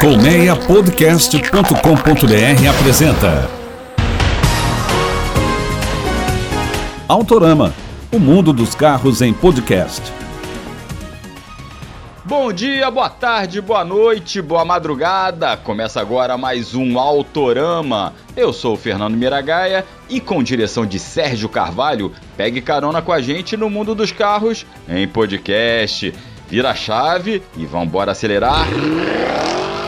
Colmeiapodcast.com.br apresenta Autorama, o mundo dos carros em podcast. Bom dia, boa tarde, boa noite, boa madrugada. Começa agora mais um Autorama. Eu sou o Fernando Miragaia e com direção de Sérgio Carvalho, pegue carona com a gente no mundo dos carros em podcast. Vira a chave e vambora acelerar.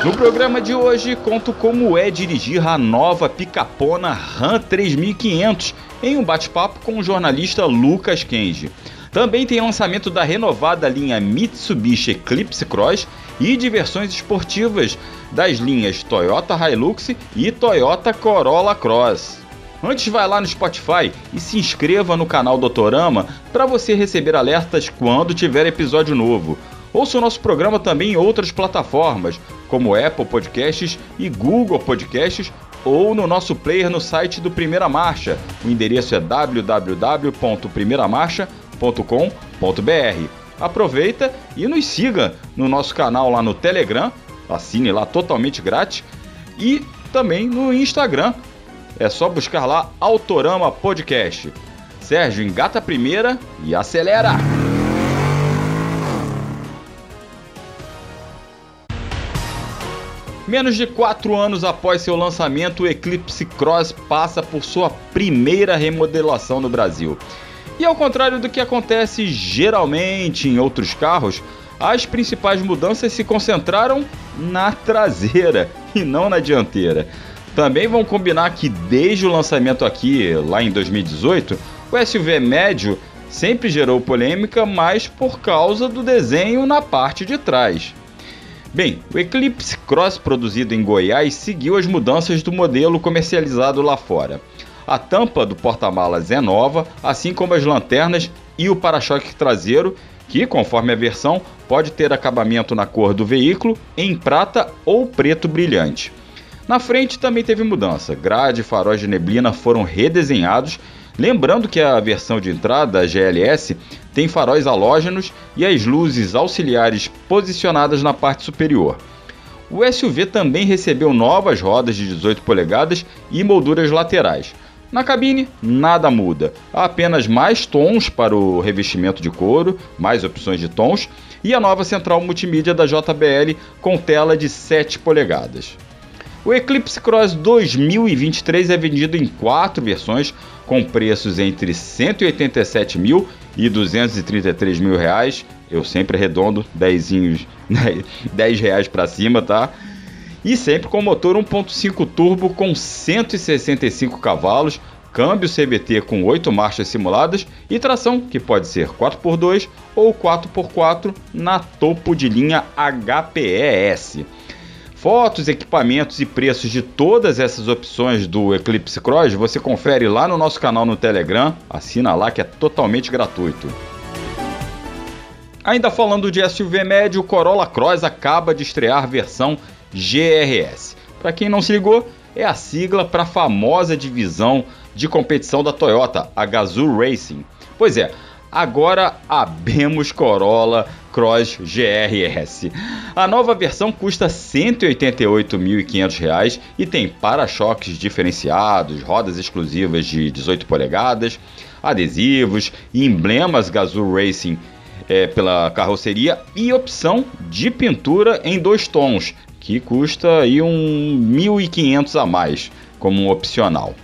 No programa de hoje, conto como é dirigir a nova picapona Ram 3500 em um bate-papo com o jornalista Lucas Kenji. Também tem lançamento da renovada linha Mitsubishi Eclipse Cross e de versões esportivas das linhas Toyota Hilux e Toyota Corolla Cross. Antes vai lá no Spotify e se inscreva no canal Doutorama para você receber alertas quando tiver episódio novo. Ouça o nosso programa também em outras plataformas, como Apple Podcasts e Google Podcasts, ou no nosso player no site do Primeira Marcha. O endereço é www.primeiramarcha.com.br. Aproveita e nos siga no nosso canal lá no Telegram, assine lá totalmente grátis, e também no Instagram. É só buscar lá Autorama Podcast. Sérgio, engata a primeira e acelera! Menos de 4 anos após seu lançamento, o Eclipse Cross passa por sua primeira remodelação no Brasil. E ao contrário do que acontece geralmente em outros carros, as principais mudanças se concentraram na traseira e não na dianteira. Também vão combinar que desde o lançamento aqui, lá em 2018, o SUV médio sempre gerou polêmica, mas por causa do desenho na parte de trás. Bem, o Eclipse Cross produzido em Goiás seguiu as mudanças do modelo comercializado lá fora. A tampa do porta-malas é nova, assim como as lanternas e o para-choque traseiro, que, conforme a versão, pode ter acabamento na cor do veículo, em prata ou preto brilhante. Na frente também teve mudança, grade e faróis de neblina foram redesenhados Lembrando que a versão de entrada, a GLS, tem faróis halógenos e as luzes auxiliares posicionadas na parte superior. O SUV também recebeu novas rodas de 18 polegadas e molduras laterais. Na cabine, nada muda, há apenas mais tons para o revestimento de couro, mais opções de tons e a nova central multimídia da JBL com tela de 7 polegadas. O Eclipse Cross 2023 é vendido em quatro versões, com preços entre 187 mil e 233 mil reais. Eu sempre arredondo 10, 10 reais para cima, tá? E sempre com motor 1.5 turbo com 165 cavalos, câmbio CBT com 8 marchas simuladas e tração que pode ser 4x2 ou 4x4 na topo de linha HPES. Fotos, equipamentos e preços de todas essas opções do Eclipse Cross você confere lá no nosso canal no Telegram. Assina lá que é totalmente gratuito. Ainda falando de SUV médio, o Corolla Cross acaba de estrear versão GRS. Para quem não se ligou, é a sigla para a famosa divisão de competição da Toyota, a Gazoo Racing. Pois é, agora abemos Corolla Cross GRS. A nova versão custa R$ 188.500 e tem para-choques diferenciados, rodas exclusivas de 18 polegadas, adesivos emblemas Gazoo Racing é, pela carroceria e opção de pintura em dois tons, que custa aí um 1.500 a mais como opcional.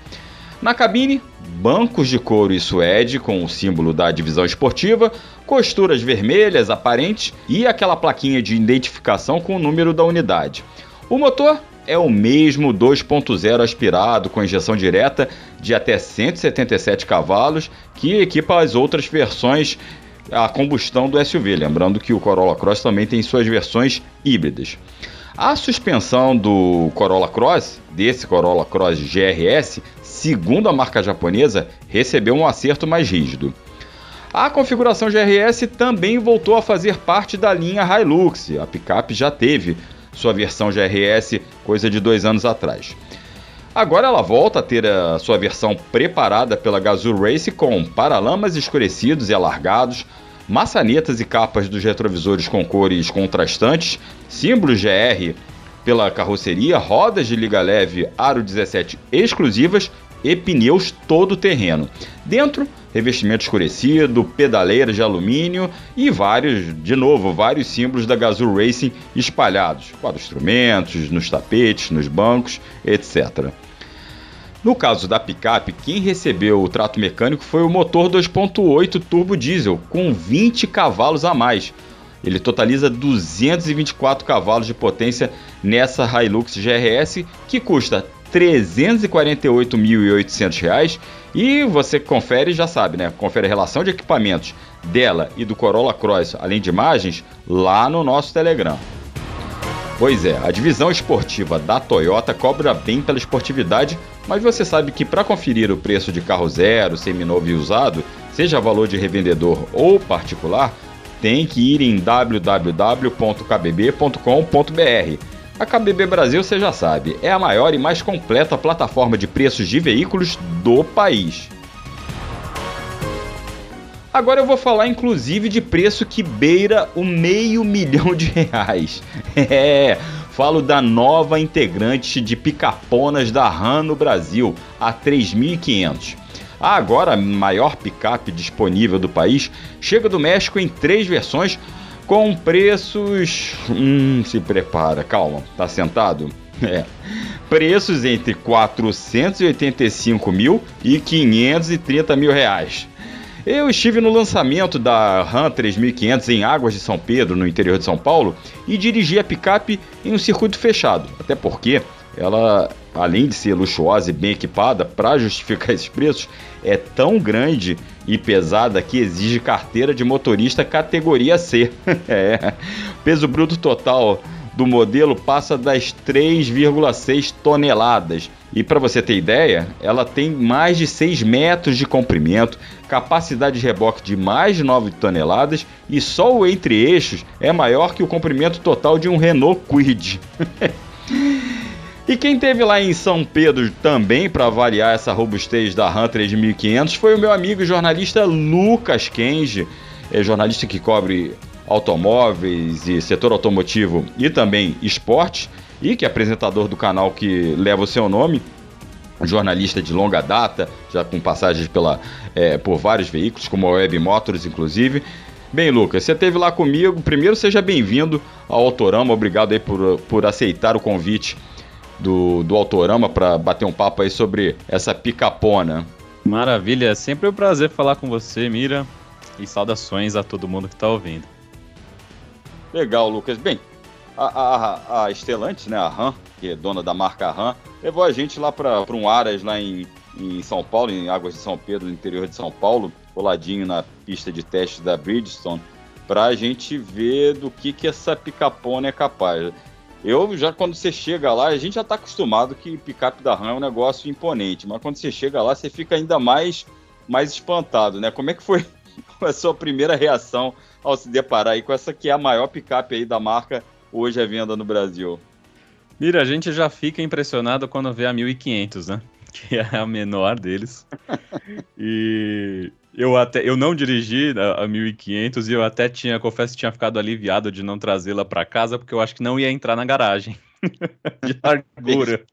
Na cabine, bancos de couro e suede com o símbolo da divisão esportiva, costuras vermelhas aparentes e aquela plaquinha de identificação com o número da unidade. O motor é o mesmo 2.0 aspirado com injeção direta de até 177 cavalos que equipa as outras versões a combustão do SUV, lembrando que o Corolla Cross também tem suas versões híbridas. A suspensão do Corolla Cross, desse Corolla Cross GRS, segundo a marca japonesa, recebeu um acerto mais rígido. A configuração GRS também voltou a fazer parte da linha Hilux. A picape já teve sua versão GRS coisa de dois anos atrás. Agora ela volta a ter a sua versão preparada pela Gazoo Race com paralamas escurecidos e alargados, maçanetas e capas dos retrovisores com cores contrastantes, símbolos GR pela carroceria, rodas de liga leve aro 17 exclusivas e pneus todo terreno. Dentro, revestimento escurecido, pedaleiras de alumínio e vários, de novo, vários símbolos da Gazoo Racing espalhados, quadros instrumentos, nos tapetes, nos bancos, etc. No caso da picape, quem recebeu o trato mecânico foi o motor 2.8 turbo diesel com 20 cavalos a mais. Ele totaliza 224 cavalos de potência nessa Hilux GRS que custa R$ 348.800 e você confere já sabe, né? Confere a relação de equipamentos dela e do Corolla Cross, além de imagens, lá no nosso Telegram. Pois é, a divisão esportiva da Toyota cobra bem pela esportividade, mas você sabe que para conferir o preço de carro zero, seminovo e usado, seja valor de revendedor ou particular, tem que ir em www.kbb.com.br. A KBB Brasil, você já sabe, é a maior e mais completa plataforma de preços de veículos do país. Agora eu vou falar inclusive de preço que beira o meio milhão de reais. É, falo da nova integrante de picaponas da RAM no Brasil, a 3.500. A agora maior picape disponível do país chega do México em três versões com preços. Hum, se prepara, calma, tá sentado? É. Preços entre 485 mil e 530 mil reais. Eu estive no lançamento da RAM 3500 em Águas de São Pedro, no interior de São Paulo, e dirigi a picape em um circuito fechado, até porque ela, além de ser luxuosa e bem equipada, para justificar esses preços, é tão grande e pesada que exige carteira de motorista categoria C. é. Peso bruto total do modelo passa das 3,6 toneladas. E para você ter ideia, ela tem mais de 6 metros de comprimento, capacidade de reboque de mais de 9 toneladas e só o entre-eixos é maior que o comprimento total de um Renault Kwid. e quem teve lá em São Pedro também para avaliar essa robustez da Ram 3500 foi o meu amigo jornalista Lucas Kenji, é jornalista que cobre automóveis e setor automotivo e também esporte, e que é apresentador do canal que leva o seu nome, jornalista de longa data, já com passagens pela, é, por vários veículos, como a Web Motors, inclusive. Bem, Lucas, você esteve lá comigo. Primeiro, seja bem-vindo ao Autorama. Obrigado aí por, por aceitar o convite do, do Autorama para bater um papo aí sobre essa picapona. Maravilha, é sempre um prazer falar com você, Mira. E saudações a todo mundo que está ouvindo. Legal, Lucas. Bem, a, a, a né, a RAM, que é dona da marca RAM, levou a gente lá para um Aras lá em, em São Paulo, em Águas de São Pedro, no interior de São Paulo, coladinho na pista de teste da Bridgestone, para a gente ver do que, que essa picapona é capaz. Eu já, quando você chega lá, a gente já está acostumado que picape da RAM é um negócio imponente, mas quando você chega lá, você fica ainda mais, mais espantado, né? Como é que foi a sua primeira reação ao se deparar aí com essa que é a maior picape aí da marca hoje à venda no Brasil? Mira, a gente já fica impressionado quando vê a 1500, né? Que é a menor deles. e eu até eu não dirigi a, a 1500 e eu até tinha, confesso que tinha ficado aliviado de não trazê-la para casa porque eu acho que não ia entrar na garagem. de largura.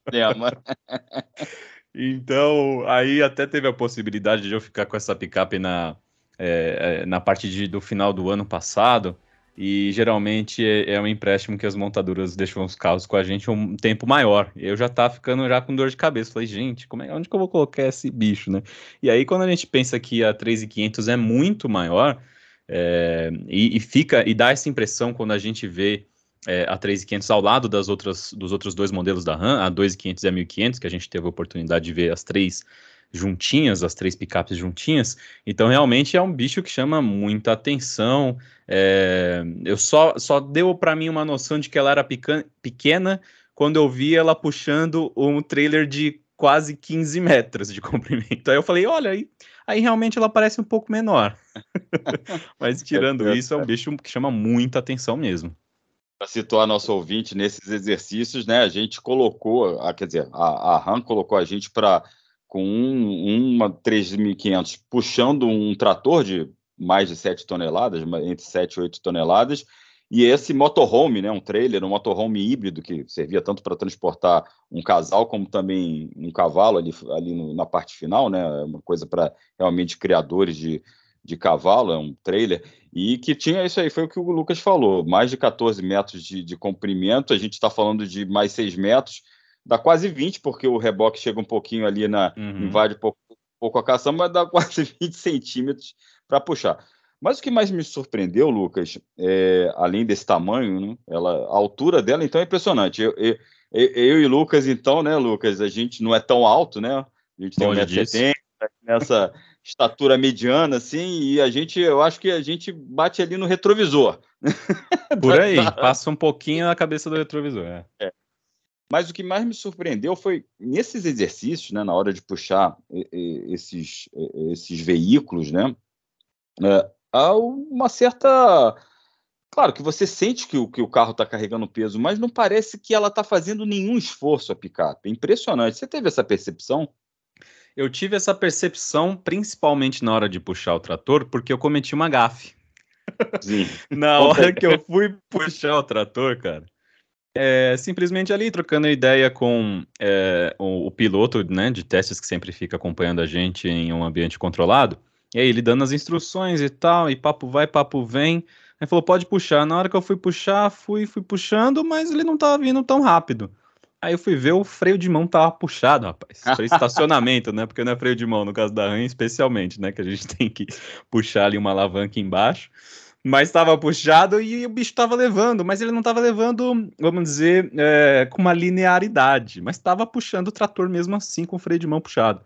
então, aí até teve a possibilidade de eu ficar com essa picape na é, é, na parte de, do final do ano passado, e geralmente é, é, um empréstimo que as montadoras deixam os carros com a gente um tempo maior. Eu já tava ficando já com dor de cabeça. Falei, gente, como é, onde que eu vou colocar esse bicho, né? E aí, quando a gente pensa que a 3500 é muito maior, é, e, e, fica, e dá essa impressão quando a gente vê é, a 3500 ao lado das outras, dos outros dois modelos da RAM, a 2500 e a 1500, que a gente teve a oportunidade de ver as três juntinhas, as três picapes juntinhas. Então, realmente é um bicho que chama muita atenção. É, eu só, só deu para mim uma noção de que ela era pequena quando eu vi ela puxando um trailer de quase 15 metros de comprimento. Aí eu falei, olha, aí, aí realmente ela parece um pouco menor. Mas tirando é, isso, é um bicho que chama muita atenção mesmo. Para situar nosso ouvinte nesses exercícios, né? A gente colocou, a, quer dizer, a, a RAM colocou a gente para com um, uma 3.500 puxando um trator de mais de 7 toneladas, entre 7 e 8 toneladas, E esse motorhome, né, um trailer, um motorhome híbrido que servia tanto para transportar um casal como também um cavalo ali, ali no, na parte final, né, uma coisa para realmente criadores de, de cavalo, é um trailer, e que tinha isso aí, foi o que o Lucas falou, mais de 14 metros de, de comprimento, a gente está falando de mais 6 metros, dá quase 20, porque o reboque chega um pouquinho ali na. Uhum. invade um pouco, um pouco a caçamba, mas dá quase 20 centímetros para puxar. Mas o que mais me surpreendeu, Lucas, é, além desse tamanho, né, ela, a altura dela, então, é impressionante. Eu, eu, eu, e Lucas, então, né, Lucas, a gente não é tão alto, né? A gente tem 1,70m, nessa estatura mediana, assim, e a gente, eu acho que a gente bate ali no retrovisor. Por aí, passa um pouquinho na cabeça do retrovisor. É. é. Mas o que mais me surpreendeu foi nesses exercícios, né, na hora de puxar esses, esses veículos, né, é, há uma certa. Claro que você sente que o, que o carro está carregando peso, mas não parece que ela está fazendo nenhum esforço a picape. É impressionante. Você teve essa percepção? Eu tive essa percepção principalmente na hora de puxar o trator, porque eu cometi uma gafe. Sim. na hora que eu fui puxar o trator, cara, é, simplesmente ali trocando ideia com é, o, o, piloto né, de testes que sempre fica acompanhando a gente em um ambiente controlado. E aí ele dando as instruções e tal, e papo vai, papo vem. Aí falou, pode puxar. Na hora que eu fui puxar, fui, fui puxando, mas ele não tava vindo tão rápido. Aí eu fui ver, o freio de mão tava puxado, rapaz. Freio de estacionamento, né? Porque não é freio de mão, no caso da RAM, especialmente, né? Que a gente tem que puxar ali uma alavanca embaixo mas estava puxado e o bicho estava levando, mas ele não estava levando, vamos dizer, é, com uma linearidade, mas estava puxando o trator mesmo assim com o freio de mão puxado.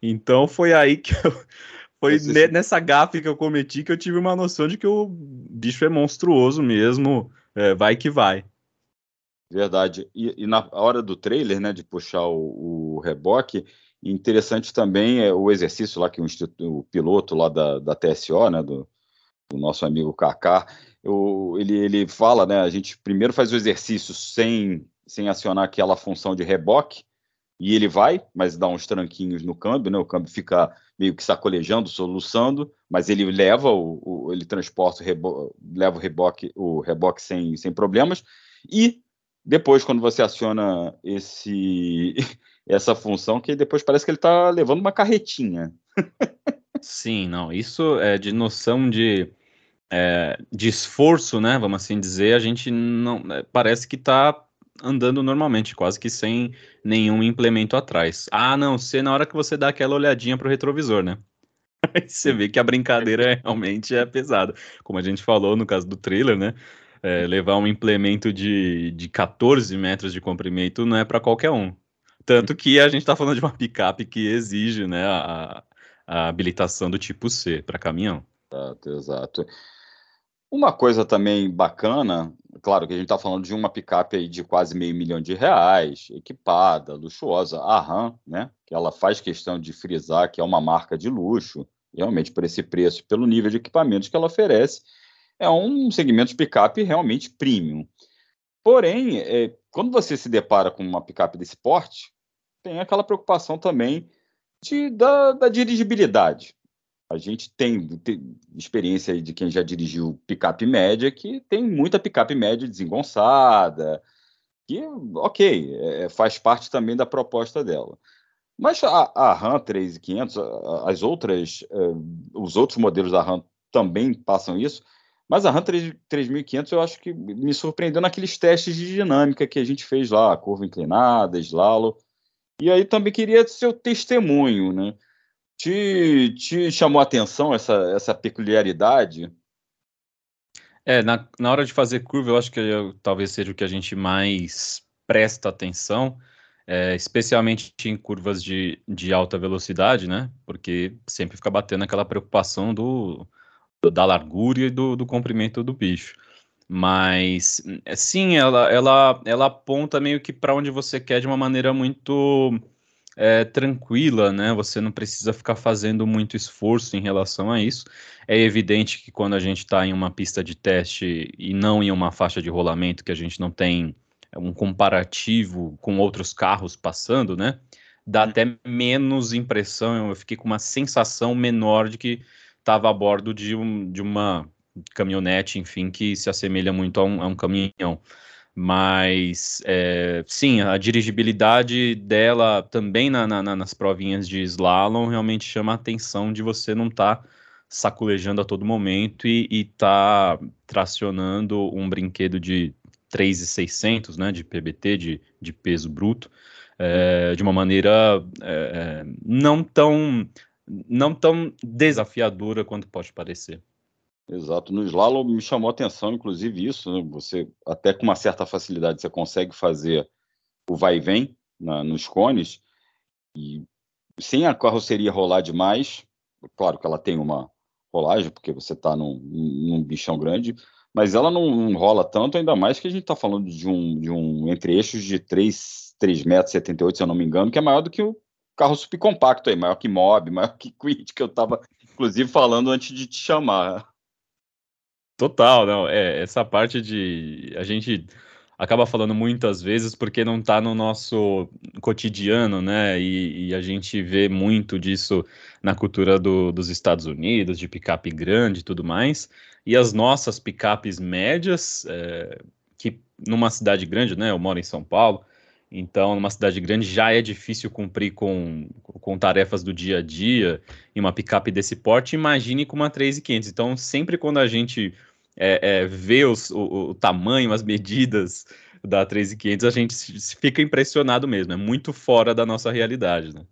Então foi aí que eu, foi Esse... nessa gafe que eu cometi que eu tive uma noção de que o bicho é monstruoso mesmo, é, vai que vai. Verdade. E, e, na hora do trailer, né, de puxar o, o reboque, interessante também é o exercício lá que o, o piloto lá da, da TSO, né, do, o nosso amigo Kaká, eu, ele, ele fala, né? A gente primeiro faz o exercício sem, sem acionar aquela função de reboque, e ele vai, mas dá uns tranquinhos no câmbio, né? O câmbio fica meio que sacolejando, soluçando, mas ele leva o, o ele transporta o leva o reboque, o reboque sem, sem problemas. E depois, quando você aciona esse essa função, que depois parece que ele está levando uma carretinha. Sim, não. Isso é de noção de é, de esforço, né? Vamos assim dizer, a gente não é, parece que está andando normalmente, quase que sem nenhum implemento atrás. A não ser na hora que você dá aquela olhadinha para o retrovisor, né? Aí você vê que a brincadeira realmente é pesada. Como a gente falou no caso do trailer, né? É, levar um implemento de, de 14 metros de comprimento não é para qualquer um. Tanto que a gente está falando de uma picape que exige né, a, a habilitação do tipo C para caminhão. Exato, exato. Uma coisa também bacana, claro que a gente está falando de uma picape aí de quase meio milhão de reais, equipada, luxuosa, a RAM, né? Que ela faz questão de frisar que é uma marca de luxo, realmente por esse preço, pelo nível de equipamentos que ela oferece, é um segmento de picape realmente premium. Porém, é, quando você se depara com uma picape desse porte, tem aquela preocupação também de, da, da dirigibilidade. A gente tem, tem experiência de quem já dirigiu picape média, que tem muita picape média desengonçada, que, ok, é, faz parte também da proposta dela. Mas a, a RAM 3500, as outras, é, os outros modelos da RAM também passam isso, mas a RAM 3500 eu acho que me surpreendeu naqueles testes de dinâmica que a gente fez lá, curva inclinada, slalo. E aí também queria seu testemunho, né? Te, te chamou a atenção essa, essa peculiaridade? É, na, na hora de fazer curva, eu acho que eu, talvez seja o que a gente mais presta atenção, é, especialmente em curvas de, de alta velocidade, né? Porque sempre fica batendo aquela preocupação do, do da largura e do, do comprimento do bicho. Mas, sim, ela, ela, ela aponta meio que para onde você quer de uma maneira muito é, tranquila, né? Você não precisa ficar fazendo muito esforço em relação a isso. É evidente que quando a gente está em uma pista de teste e não em uma faixa de rolamento, que a gente não tem um comparativo com outros carros passando, né? Dá uhum. até menos impressão. Eu fiquei com uma sensação menor de que estava a bordo de, um, de uma caminhonete, enfim, que se assemelha muito a um, a um caminhão. Mas, é, sim, a dirigibilidade dela também na, na, nas provinhas de slalom realmente chama a atenção de você não estar tá saculejando a todo momento e estar tá tracionando um brinquedo de 3,600, né, de PBT, de, de peso bruto, é, de uma maneira é, não tão não tão desafiadora quanto pode parecer. Exato. No slalom me chamou a atenção, inclusive, isso. Né? Você, até com uma certa facilidade, você consegue fazer o vai e vem na, nos cones, e sem a carroceria rolar demais, claro que ela tem uma rolagem, porque você está num, num bichão grande, mas ela não, não, rola tanto, ainda mais que a gente está falando de um, de um entre-eixos de 3, 3 metros 78, se eu não me engano, que é maior do que o carro subcompacto aí, maior que Mob, maior que Quid, que eu estava, inclusive, falando antes de te chamar. Total, não. É, essa parte de. A gente acaba falando muitas vezes porque não está no nosso cotidiano, né? E, e, a gente vê muito disso na cultura do, dos Estados Unidos, de picape grande e tudo mais. E as nossas picapes médias, é, que numa cidade grande, né? Eu moro em São Paulo, então numa cidade grande já é difícil cumprir com, com tarefas do dia a dia em uma picape desse porte. Imagine com uma 3500. Então, sempre quando a gente é, é, os, o, o, tamanho, as medidas da 3500, a gente fica impressionado mesmo. É muito fora da nossa realidade, né?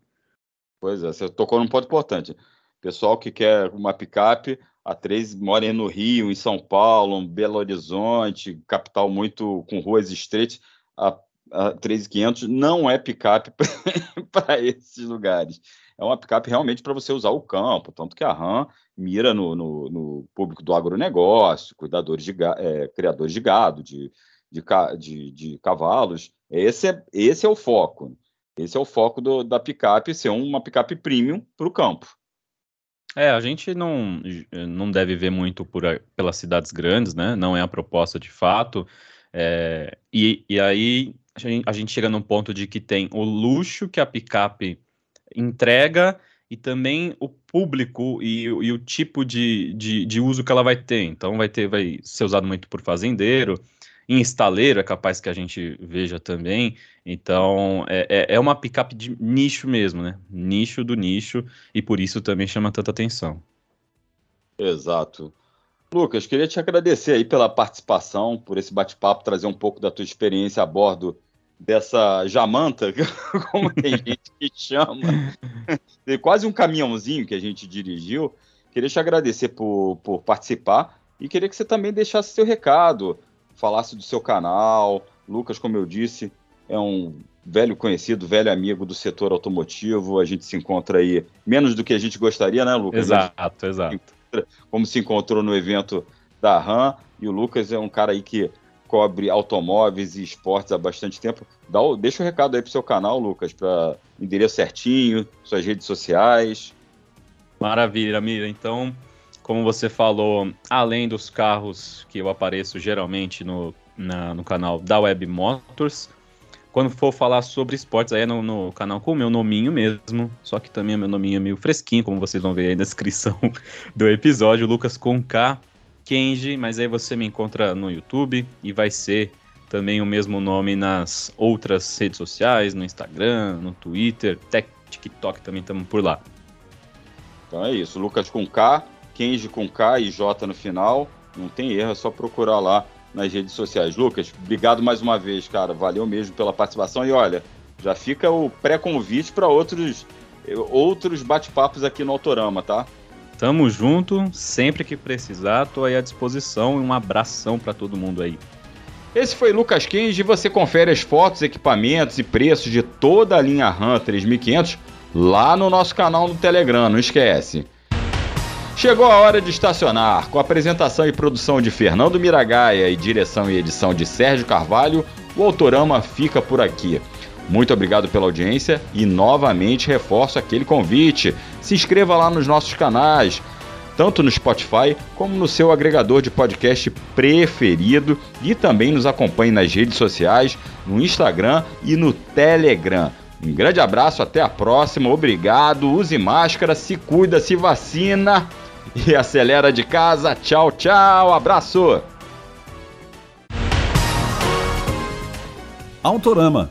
Pois é, você tocou num ponto importante. Pessoal que quer uma picape, a 3 mora no Rio, em São Paulo, Belo Horizonte, capital muito com ruas estreitas, a, a 3500 não é picape para esses lugares. É uma picape realmente para você usar o campo, tanto que a RAM mira no, no, no público do agronegócio, cuidadores de é, criadores de gado, de, de, de, de, cavalos. Esse é, esse é o foco. Esse é o foco do, da picape ser uma picape premium para o campo. É, a gente não, não deve ver muito por, pelas cidades grandes, né? Não é a proposta de fato. É, e, e aí a gente, a gente chega num ponto de que tem o luxo que a picape entrega e também o público e, e o tipo de, de, de, uso que ela vai ter. Então vai ter, vai ser usado muito por fazendeiro, em estaleiro é capaz que a gente veja também. Então é, é, é uma picape de nicho mesmo, né? Nicho do nicho, e por isso também chama tanta atenção. Exato. Lucas, queria te agradecer aí pela participação, por esse bate-papo, trazer um pouco da tua experiência a bordo dessa jamanta, como tem gente que chama, quase um caminhãozinho que a gente dirigiu. Queria te agradecer por, por participar e queria que você também deixasse seu recado, falasse do seu canal. Lucas, como eu disse, é um velho conhecido, velho amigo do setor automotivo. A gente se encontra aí menos do que a gente gostaria, né, Lucas? Exato, exato. Como se encontrou no evento da RAM. E o Lucas é um cara aí que cobre automóveis e esportes há bastante tempo. Dá o, deixa o um recado aí pro seu canal, Lucas, para endereço certinho, suas redes sociais. Maravilha, Mira. Então, como você falou, além dos carros que eu apareço geralmente no, na, no canal da Web Motors, quando for falar sobre esportes, aí é no, no, canal com o meu nominho mesmo, só que também o meu nominho é meio fresquinho, como vocês vão ver aí na descrição do episódio, Lucas com K, Kenji, mas aí você me encontra no YouTube e vai ser também o mesmo nome nas outras redes sociais, no Instagram, no Twitter, TikTok também estamos por lá. Então é isso, Lucas com K, Kenji com K e J no final, não tem erro, é só procurar lá nas redes sociais. Lucas, obrigado mais uma vez, cara, valeu mesmo pela participação e olha, já fica o pré-convite para outros outros bate-papos aqui no Autorama, tá? Tamo junto, sempre que precisar, tô aí à disposição e um abração para todo mundo aí. Esse foi Lucas Kenji e você confere as fotos, equipamentos e preços de toda a linha RAM 3500 lá no nosso canal no Telegram, não esquece. Chegou a hora de estacionar. Com apresentação e produção de Fernando Miragaia e direção e edição de Sérgio Carvalho, o Autorama fica por aqui. Muito obrigado pela audiência e novamente reforço aquele convite. Se inscreva lá nos nossos canais, tanto no Spotify como no seu agregador de podcast preferido e também nos acompanhe nas redes sociais, no Instagram e no Telegram. Um grande abraço, até a próxima, obrigado, use máscara, se cuida, se vacina e acelera de casa. Tchau, tchau. Abraço. Autorama,